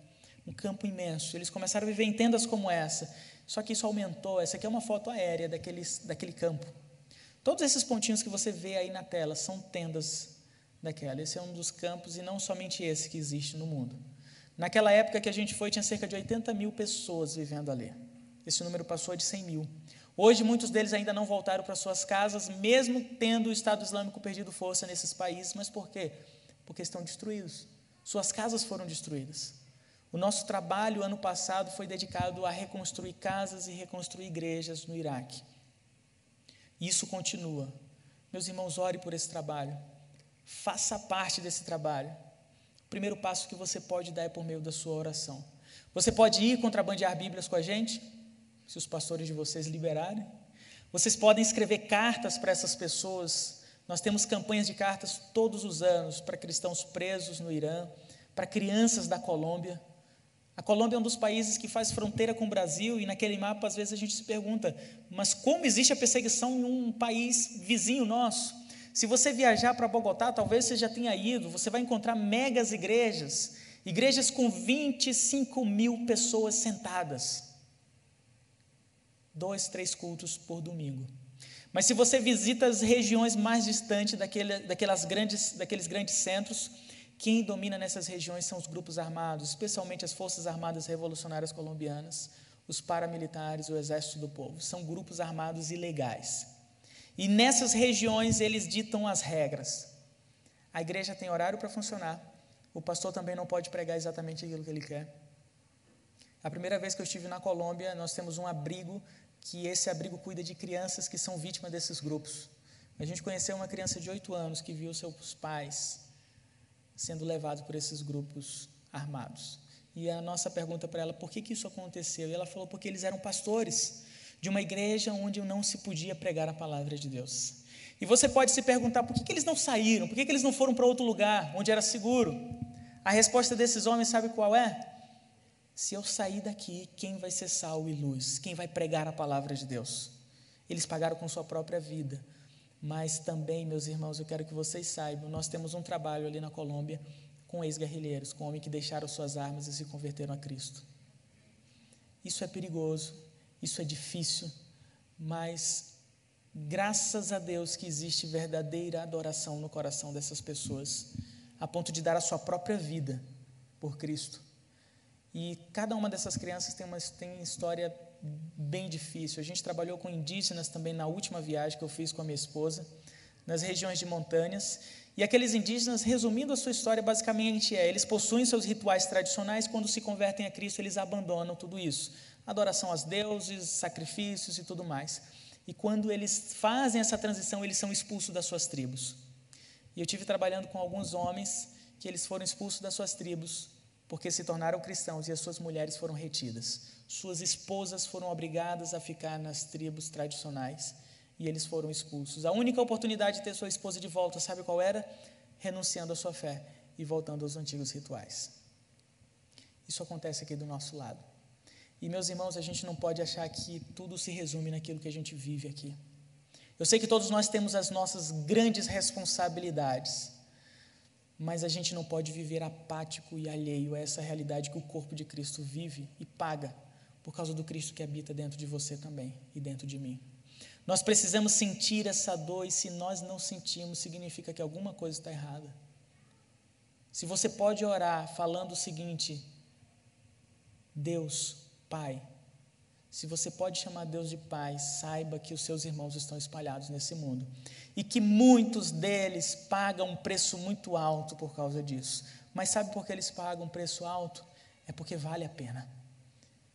Um campo imenso. Eles começaram a viver em tendas como essa. Só que isso aumentou. Essa aqui é uma foto aérea daqueles, daquele campo. Todos esses pontinhos que você vê aí na tela são tendas daquela. Esse é um dos campos e não somente esse que existe no mundo. Naquela época que a gente foi, tinha cerca de 80 mil pessoas vivendo ali. Esse número passou de 100 mil. Hoje, muitos deles ainda não voltaram para suas casas, mesmo tendo o Estado Islâmico perdido força nesses países. Mas por quê? Porque estão destruídos. Suas casas foram destruídas. O nosso trabalho ano passado foi dedicado a reconstruir casas e reconstruir igrejas no Iraque. Isso continua. Meus irmãos, ore por esse trabalho. Faça parte desse trabalho. O primeiro passo que você pode dar é por meio da sua oração. Você pode ir contrabandear Bíblias com a gente, se os pastores de vocês liberarem. Vocês podem escrever cartas para essas pessoas. Nós temos campanhas de cartas todos os anos para cristãos presos no Irã, para crianças da Colômbia. A Colômbia é um dos países que faz fronteira com o Brasil e naquele mapa às vezes a gente se pergunta, mas como existe a perseguição em um país vizinho nosso? Se você viajar para Bogotá, talvez você já tenha ido, você vai encontrar megas igrejas, igrejas com 25 mil pessoas sentadas. Dois, três cultos por domingo. Mas se você visita as regiões mais distantes daquele, daquelas grandes, daqueles grandes centros, quem domina nessas regiões são os grupos armados, especialmente as Forças Armadas Revolucionárias Colombianas, os paramilitares, o Exército do Povo. São grupos armados ilegais. E nessas regiões eles ditam as regras. A igreja tem horário para funcionar, o pastor também não pode pregar exatamente aquilo que ele quer. A primeira vez que eu estive na Colômbia, nós temos um abrigo que esse abrigo cuida de crianças que são vítimas desses grupos. A gente conheceu uma criança de oito anos que viu seus pais sendo levados por esses grupos armados. E a nossa pergunta para ela, por que, que isso aconteceu? E ela falou, porque eles eram pastores de uma igreja onde não se podia pregar a palavra de Deus. E você pode se perguntar, por que, que eles não saíram? Por que, que eles não foram para outro lugar, onde era seguro? A resposta desses homens, sabe qual é? Se eu sair daqui, quem vai ser sal e luz? Quem vai pregar a palavra de Deus? Eles pagaram com sua própria vida. Mas também, meus irmãos, eu quero que vocês saibam, nós temos um trabalho ali na Colômbia com ex-guerrilheiros, com homens que deixaram suas armas e se converteram a Cristo. Isso é perigoso, isso é difícil, mas graças a Deus que existe verdadeira adoração no coração dessas pessoas, a ponto de dar a sua própria vida por Cristo. E cada uma dessas crianças tem uma tem história bem difícil. A gente trabalhou com indígenas também na última viagem que eu fiz com a minha esposa, nas regiões de montanhas, e aqueles indígenas, resumindo a sua história, basicamente é: eles possuem seus rituais tradicionais, quando se convertem a Cristo, eles abandonam tudo isso. Adoração aos deuses, sacrifícios e tudo mais. E quando eles fazem essa transição, eles são expulsos das suas tribos. E eu tive trabalhando com alguns homens que eles foram expulsos das suas tribos porque se tornaram cristãos e as suas mulheres foram retidas. Suas esposas foram obrigadas a ficar nas tribos tradicionais e eles foram expulsos. A única oportunidade de ter sua esposa de volta, sabe qual era? Renunciando à sua fé e voltando aos antigos rituais. Isso acontece aqui do nosso lado. E, meus irmãos, a gente não pode achar que tudo se resume naquilo que a gente vive aqui. Eu sei que todos nós temos as nossas grandes responsabilidades, mas a gente não pode viver apático e alheio a essa realidade que o corpo de Cristo vive e paga por causa do Cristo que habita dentro de você também e dentro de mim. Nós precisamos sentir essa dor, e se nós não sentimos, significa que alguma coisa está errada. Se você pode orar falando o seguinte: Deus, Pai, se você pode chamar Deus de Pai, saiba que os seus irmãos estão espalhados nesse mundo e que muitos deles pagam um preço muito alto por causa disso. Mas sabe por que eles pagam um preço alto? É porque vale a pena.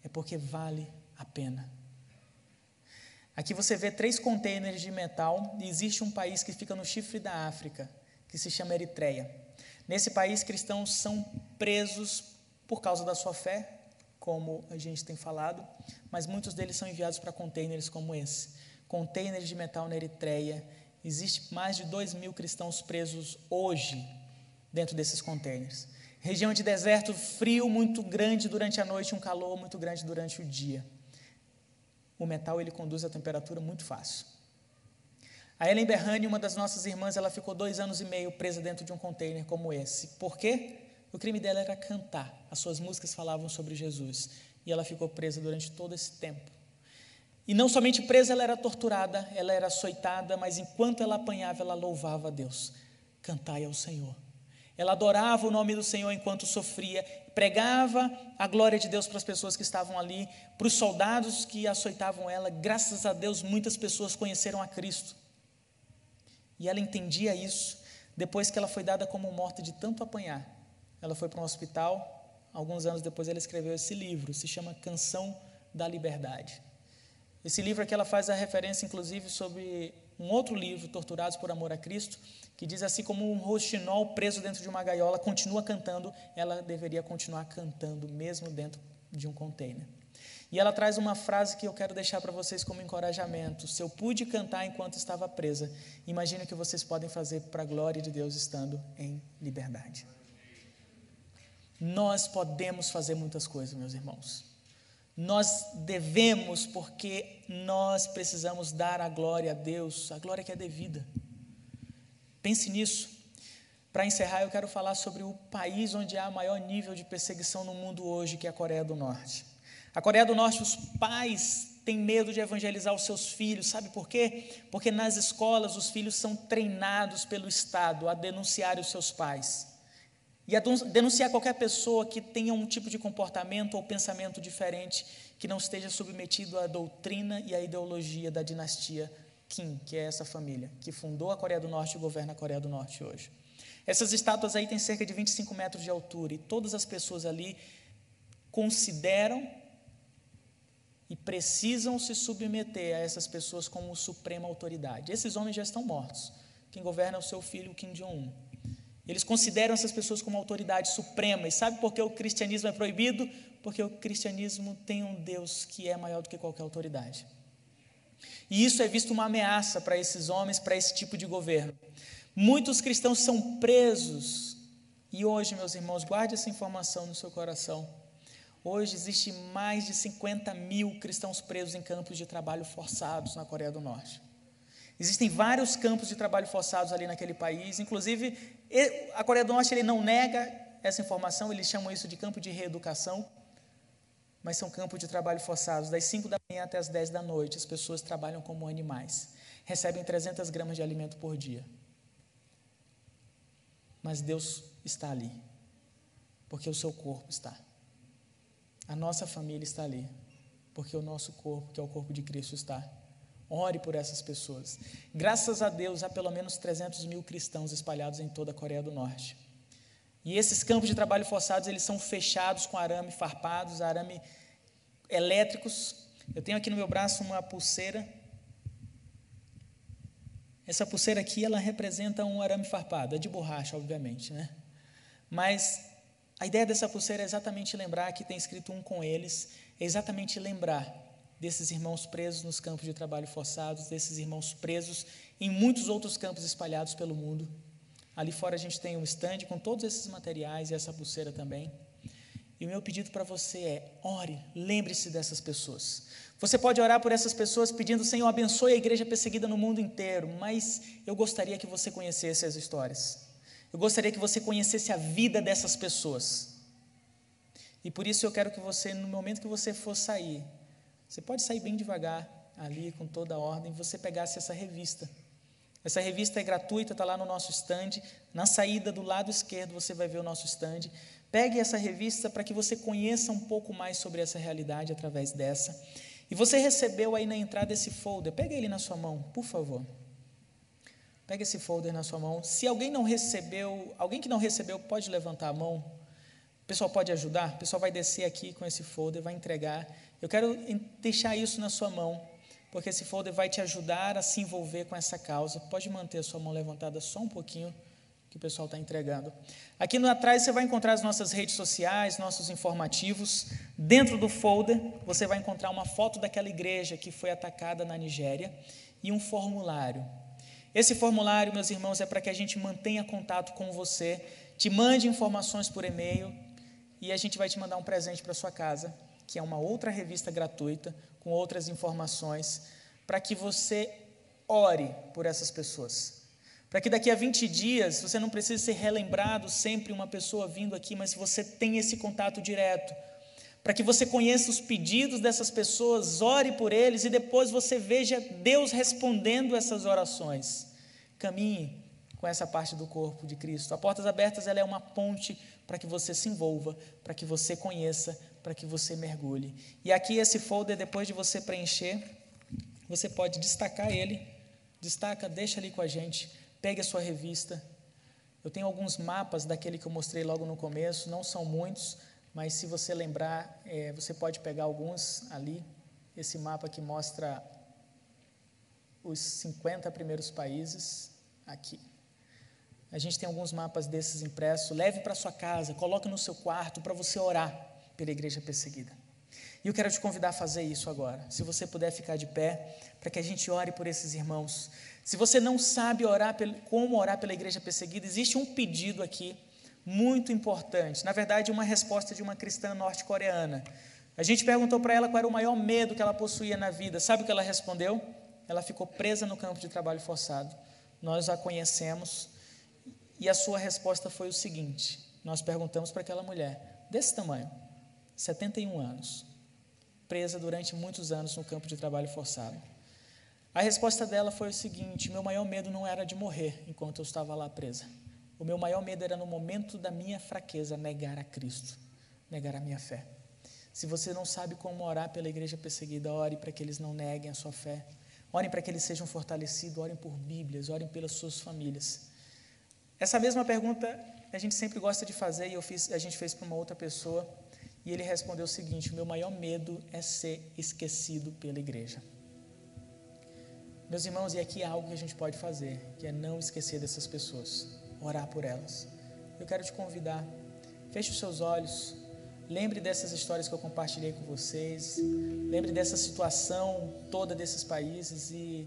É porque vale a pena. Aqui você vê três contêineres de metal e existe um país que fica no chifre da África, que se chama Eritreia. Nesse país, cristãos são presos por causa da sua fé, como a gente tem falado, mas muitos deles são enviados para contêineres como esse. Contêineres de metal na Eritreia. Existe mais de dois mil cristãos presos hoje dentro desses contêineres. Região de deserto, frio muito grande durante a noite, um calor muito grande durante o dia o metal ele conduz a temperatura muito fácil. A Ellen Berrani, uma das nossas irmãs, ela ficou dois anos e meio presa dentro de um container como esse. Por quê? O crime dela era cantar. As suas músicas falavam sobre Jesus. E ela ficou presa durante todo esse tempo. E não somente presa, ela era torturada, ela era açoitada, mas enquanto ela apanhava, ela louvava a Deus. Cantai ao Senhor. Ela adorava o nome do Senhor enquanto sofria, pregava a glória de Deus para as pessoas que estavam ali, para os soldados que açoitavam ela. Graças a Deus, muitas pessoas conheceram a Cristo. E ela entendia isso depois que ela foi dada como morta de tanto apanhar. Ela foi para um hospital. Alguns anos depois, ela escreveu esse livro, se chama Canção da Liberdade. Esse livro aqui ela faz a referência, inclusive, sobre um outro livro, Torturados por Amor a Cristo, que diz assim como um roxinol preso dentro de uma gaiola continua cantando, ela deveria continuar cantando mesmo dentro de um container. E ela traz uma frase que eu quero deixar para vocês como encorajamento. Se eu pude cantar enquanto estava presa, imagine o que vocês podem fazer para a glória de Deus estando em liberdade. Nós podemos fazer muitas coisas, meus irmãos. Nós devemos, porque nós precisamos dar a glória a Deus, a glória que é devida. Pense nisso. Para encerrar, eu quero falar sobre o país onde há maior nível de perseguição no mundo hoje, que é a Coreia do Norte. A Coreia do Norte, os pais têm medo de evangelizar os seus filhos, sabe por quê? Porque nas escolas os filhos são treinados pelo Estado a denunciar os seus pais e a denunciar qualquer pessoa que tenha um tipo de comportamento ou pensamento diferente, que não esteja submetido à doutrina e à ideologia da dinastia Kim, que é essa família, que fundou a Coreia do Norte e governa a Coreia do Norte hoje. Essas estátuas aí têm cerca de 25 metros de altura e todas as pessoas ali consideram e precisam se submeter a essas pessoas como suprema autoridade. Esses homens já estão mortos. Quem governa é o seu filho, Kim Jong-un. Eles consideram essas pessoas como autoridade suprema. E sabe por que o cristianismo é proibido? Porque o cristianismo tem um Deus que é maior do que qualquer autoridade. E isso é visto uma ameaça para esses homens, para esse tipo de governo. Muitos cristãos são presos. E hoje, meus irmãos, guarde essa informação no seu coração. Hoje existe mais de 50 mil cristãos presos em campos de trabalho forçados na Coreia do Norte. Existem vários campos de trabalho forçados ali naquele país, inclusive a Coreia do Norte ele não nega essa informação, eles chamam isso de campo de reeducação, mas são campos de trabalho forçados, das 5 da manhã até as 10 da noite, as pessoas trabalham como animais, recebem 300 gramas de alimento por dia. Mas Deus está ali, porque o seu corpo está. A nossa família está ali, porque o nosso corpo, que é o corpo de Cristo, está. Ore por essas pessoas. Graças a Deus, há pelo menos 300 mil cristãos espalhados em toda a Coreia do Norte. E esses campos de trabalho forçados, eles são fechados com arame farpados, arame elétricos. Eu tenho aqui no meu braço uma pulseira. Essa pulseira aqui, ela representa um arame farpado, é de borracha, obviamente, né? Mas a ideia dessa pulseira é exatamente lembrar que tem escrito um com eles, é exatamente lembrar desses irmãos presos nos campos de trabalho forçados, desses irmãos presos em muitos outros campos espalhados pelo mundo. Ali fora a gente tem um stand com todos esses materiais e essa pulseira também. E o meu pedido para você é: ore, lembre-se dessas pessoas. Você pode orar por essas pessoas pedindo, Senhor, abençoe a igreja perseguida no mundo inteiro, mas eu gostaria que você conhecesse as histórias. Eu gostaria que você conhecesse a vida dessas pessoas. E por isso eu quero que você, no momento que você for sair, você pode sair bem devagar ali, com toda a ordem, você pegasse essa revista. Essa revista é gratuita, está lá no nosso stand. Na saída do lado esquerdo você vai ver o nosso stand. Pegue essa revista para que você conheça um pouco mais sobre essa realidade através dessa. E você recebeu aí na entrada esse folder. Pega ele na sua mão, por favor. Pega esse folder na sua mão. Se alguém não recebeu, alguém que não recebeu, pode levantar a mão. O pessoal pode ajudar? O pessoal vai descer aqui com esse folder, vai entregar. Eu quero deixar isso na sua mão, porque esse folder vai te ajudar a se envolver com essa causa. Pode manter a sua mão levantada só um pouquinho, que o pessoal está entregando. Aqui no atrás você vai encontrar as nossas redes sociais, nossos informativos. Dentro do folder você vai encontrar uma foto daquela igreja que foi atacada na Nigéria e um formulário. Esse formulário, meus irmãos, é para que a gente mantenha contato com você, te mande informações por e-mail e a gente vai te mandar um presente para sua casa que é uma outra revista gratuita com outras informações, para que você ore por essas pessoas. Para que daqui a 20 dias você não precise ser relembrado sempre uma pessoa vindo aqui, mas você tenha esse contato direto. Para que você conheça os pedidos dessas pessoas, ore por eles e depois você veja Deus respondendo essas orações. Caminhe com essa parte do corpo de Cristo. A Portas Abertas ela é uma ponte para que você se envolva, para que você conheça, para que você mergulhe. E aqui esse folder, depois de você preencher, você pode destacar ele, destaca, deixa ali com a gente, pegue a sua revista. Eu tenho alguns mapas daquele que eu mostrei logo no começo, não são muitos, mas se você lembrar, é, você pode pegar alguns ali. Esse mapa que mostra os 50 primeiros países aqui. A gente tem alguns mapas desses impressos. Leve para sua casa, coloque no seu quarto para você orar pela igreja perseguida. E eu quero te convidar a fazer isso agora. Se você puder ficar de pé, para que a gente ore por esses irmãos. Se você não sabe orar como orar pela igreja perseguida, existe um pedido aqui muito importante. Na verdade, uma resposta de uma cristã norte-coreana. A gente perguntou para ela qual era o maior medo que ela possuía na vida. Sabe o que ela respondeu? Ela ficou presa no campo de trabalho forçado. Nós a conhecemos e a sua resposta foi o seguinte: nós perguntamos para aquela mulher, desse tamanho, 71 anos, presa durante muitos anos no campo de trabalho forçado. A resposta dela foi o seguinte: meu maior medo não era de morrer enquanto eu estava lá presa. O meu maior medo era no momento da minha fraqueza negar a Cristo, negar a minha fé. Se você não sabe como orar pela igreja perseguida, ore para que eles não neguem a sua fé. Orem para que eles sejam fortalecidos, orem por Bíblias, orem pelas suas famílias. Essa mesma pergunta a gente sempre gosta de fazer e eu fiz, a gente fez para uma outra pessoa e ele respondeu o seguinte: meu maior medo é ser esquecido pela igreja. Meus irmãos, e aqui há algo que a gente pode fazer, que é não esquecer dessas pessoas, orar por elas. Eu quero te convidar, feche os seus olhos, lembre dessas histórias que eu compartilhei com vocês, lembre dessa situação toda desses países e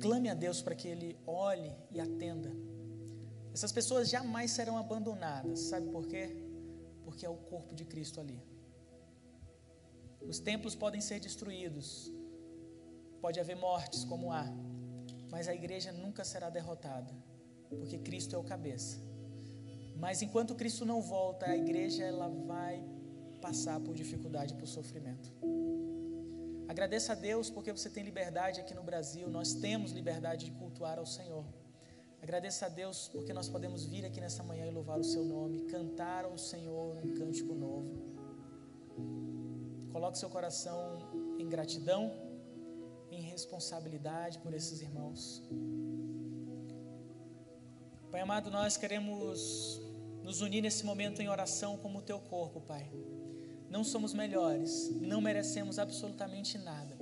clame a Deus para que Ele olhe e atenda. Essas pessoas jamais serão abandonadas, sabe por quê? Porque é o corpo de Cristo ali. Os templos podem ser destruídos, Pode haver mortes, como há, mas a igreja nunca será derrotada, porque Cristo é o cabeça. Mas enquanto Cristo não volta, a igreja ela vai passar por dificuldade, por sofrimento. Agradeça a Deus porque você tem liberdade aqui no Brasil, nós temos liberdade de cultuar ao Senhor. Agradeça a Deus porque nós podemos vir aqui nessa manhã e louvar o seu nome, cantar ao Senhor um cântico novo. Coloque seu coração em gratidão em responsabilidade por esses irmãos. Pai amado, nós queremos nos unir nesse momento em oração como o teu corpo, Pai. Não somos melhores, não merecemos absolutamente nada.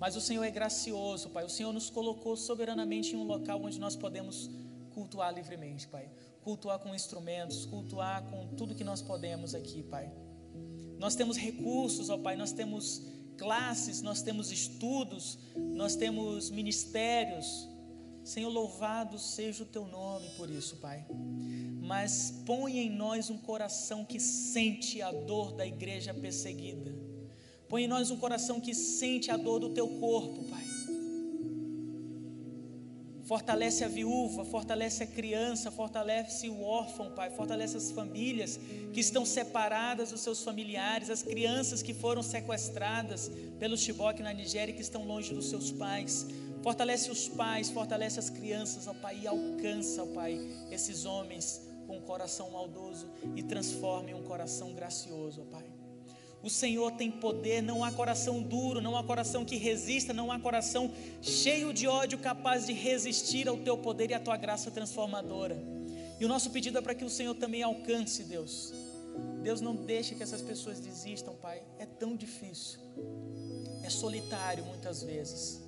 Mas o Senhor é gracioso, Pai. O Senhor nos colocou soberanamente em um local onde nós podemos cultuar livremente, Pai. Cultuar com instrumentos, cultuar com tudo que nós podemos aqui, Pai. Nós temos recursos, ó Pai, nós temos classes, nós temos estudos, nós temos ministérios. Senhor, louvado seja o teu nome por isso, Pai. Mas põe em nós um coração que sente a dor da igreja perseguida. Põe em nós um coração que sente a dor do teu corpo, Pai. Fortalece a viúva, fortalece a criança, fortalece o órfão, Pai. Fortalece as famílias que estão separadas dos seus familiares, as crianças que foram sequestradas pelo Chibok na Nigéria e que estão longe dos seus pais. Fortalece os pais, fortalece as crianças, ó Pai, e alcança, ó Pai, esses homens com um coração maldoso e transforme um coração gracioso, ó Pai. O Senhor tem poder, não há coração duro, não há coração que resista, não há coração cheio de ódio capaz de resistir ao teu poder e à tua graça transformadora. E o nosso pedido é para que o Senhor também alcance, Deus. Deus não deixe que essas pessoas desistam, Pai. É tão difícil. É solitário muitas vezes.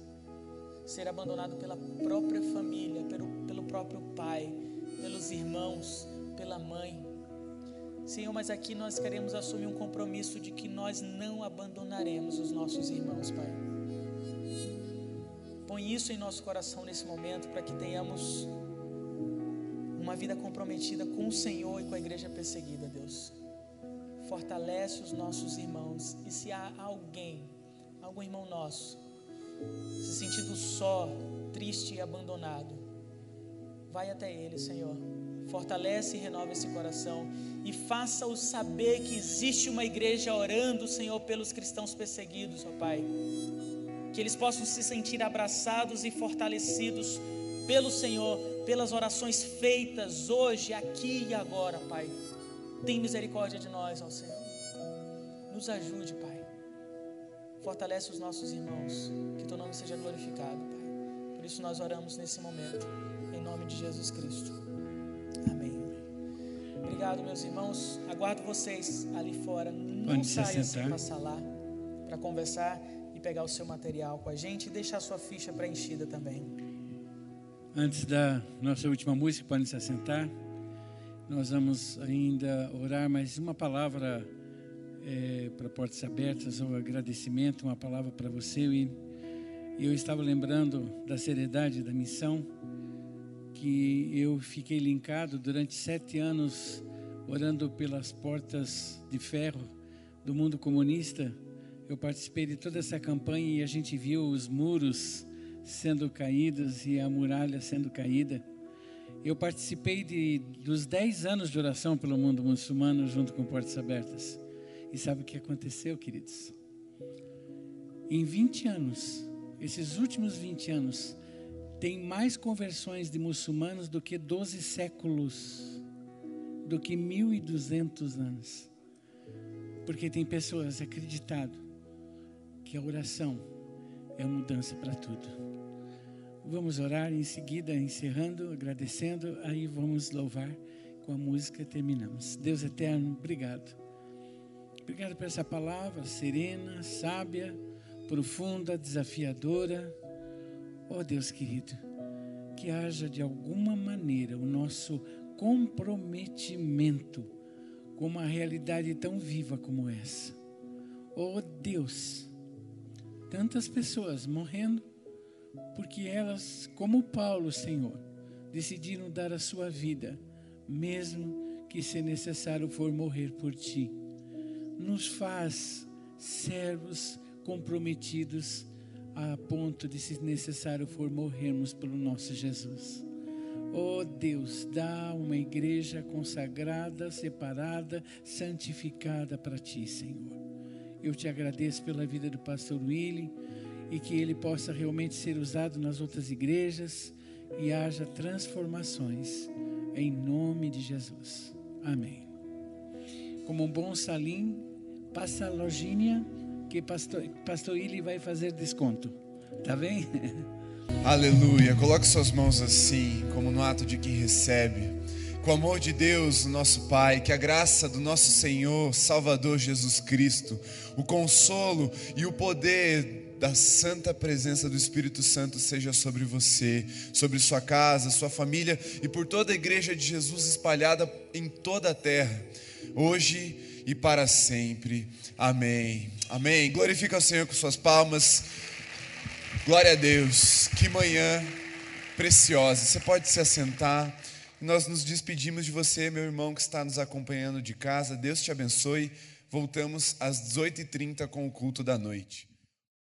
Ser abandonado pela própria família, pelo, pelo próprio pai, pelos irmãos, pela mãe. Senhor, mas aqui nós queremos assumir um compromisso de que nós não abandonaremos os nossos irmãos, Pai. Põe isso em nosso coração nesse momento para que tenhamos uma vida comprometida com o Senhor e com a igreja perseguida, Deus. Fortalece os nossos irmãos e se há alguém, algum irmão nosso, se sentindo só, triste e abandonado, vai até ele, Senhor Fortalece e renova esse coração e faça-o saber que existe uma igreja orando, Senhor, pelos cristãos perseguidos, ó Pai. Que eles possam se sentir abraçados e fortalecidos pelo Senhor, pelas orações feitas hoje, aqui e agora, Pai. Tem misericórdia de nós, ó Senhor. Nos ajude, Pai. Fortalece os nossos irmãos. Que teu nome seja glorificado, Pai. Por isso nós oramos nesse momento. Em nome de Jesus Cristo. Amém. Obrigado, meus irmãos. Aguardo vocês ali fora. Não Pode saia sem passar lá para conversar e pegar o seu material com a gente e deixar a sua ficha preenchida também. Antes da nossa última música, podem se assentar. Nós vamos ainda orar mais uma palavra é, para portas abertas, um agradecimento, uma palavra para você. E eu estava lembrando da seriedade da missão que eu fiquei linkado durante sete anos orando pelas portas de ferro do mundo comunista. Eu participei de toda essa campanha e a gente viu os muros sendo caídos e a muralha sendo caída. Eu participei de, dos dez anos de oração pelo mundo muçulmano junto com Portas Abertas. E sabe o que aconteceu, queridos? Em 20 anos, esses últimos 20 anos, tem mais conversões de muçulmanos do que 12 séculos, do que 1.200 anos. Porque tem pessoas acreditado que a oração é mudança para tudo. Vamos orar em seguida, encerrando, agradecendo, aí vamos louvar com a música terminamos. Deus eterno, obrigado. Obrigado por essa palavra serena, sábia, profunda, desafiadora. Oh Deus querido, que haja de alguma maneira o nosso comprometimento com uma realidade tão viva como essa. Oh Deus, tantas pessoas morrendo porque elas, como Paulo, Senhor, decidiram dar a sua vida, mesmo que se necessário for morrer por ti. Nos faz servos comprometidos a ponto de, se necessário for, morrermos pelo nosso Jesus. Oh Deus, dá uma igreja consagrada, separada, santificada para ti, Senhor. Eu te agradeço pela vida do pastor Willy e que ele possa realmente ser usado nas outras igrejas e haja transformações em nome de Jesus. Amém. Como um bom salim, passa a lojinha que pastor, pastor Ili vai fazer desconto. Tá bem? Aleluia. Coloque suas mãos assim, como no ato de quem recebe. Com o amor de Deus, nosso Pai, que a graça do nosso Senhor, Salvador Jesus Cristo, o consolo e o poder da santa presença do Espírito Santo seja sobre você, sobre sua casa, sua família e por toda a igreja de Jesus espalhada em toda a terra, hoje e para sempre. Amém. Amém. Glorifica o Senhor com suas palmas. Glória a Deus. Que manhã preciosa. Você pode se assentar. Nós nos despedimos de você, meu irmão que está nos acompanhando de casa. Deus te abençoe. Voltamos às 18h30 com o culto da noite.